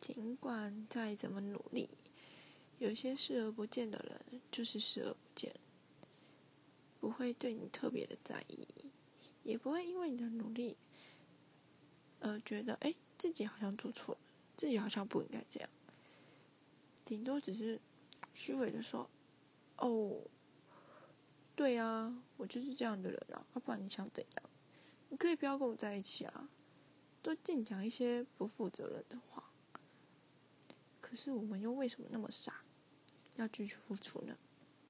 尽管再怎么努力，有些视而不见的人就是视而不见，不会对你特别的在意，也不会因为你的努力而觉得哎自己好像做错了，自己好像不应该这样，顶多只是虚伪的说哦。对啊，我就是这样的人啊，要不然你想怎样？你可以不要跟我在一起啊，都净讲一些不负责任的话。可是我们又为什么那么傻，要继续付出呢？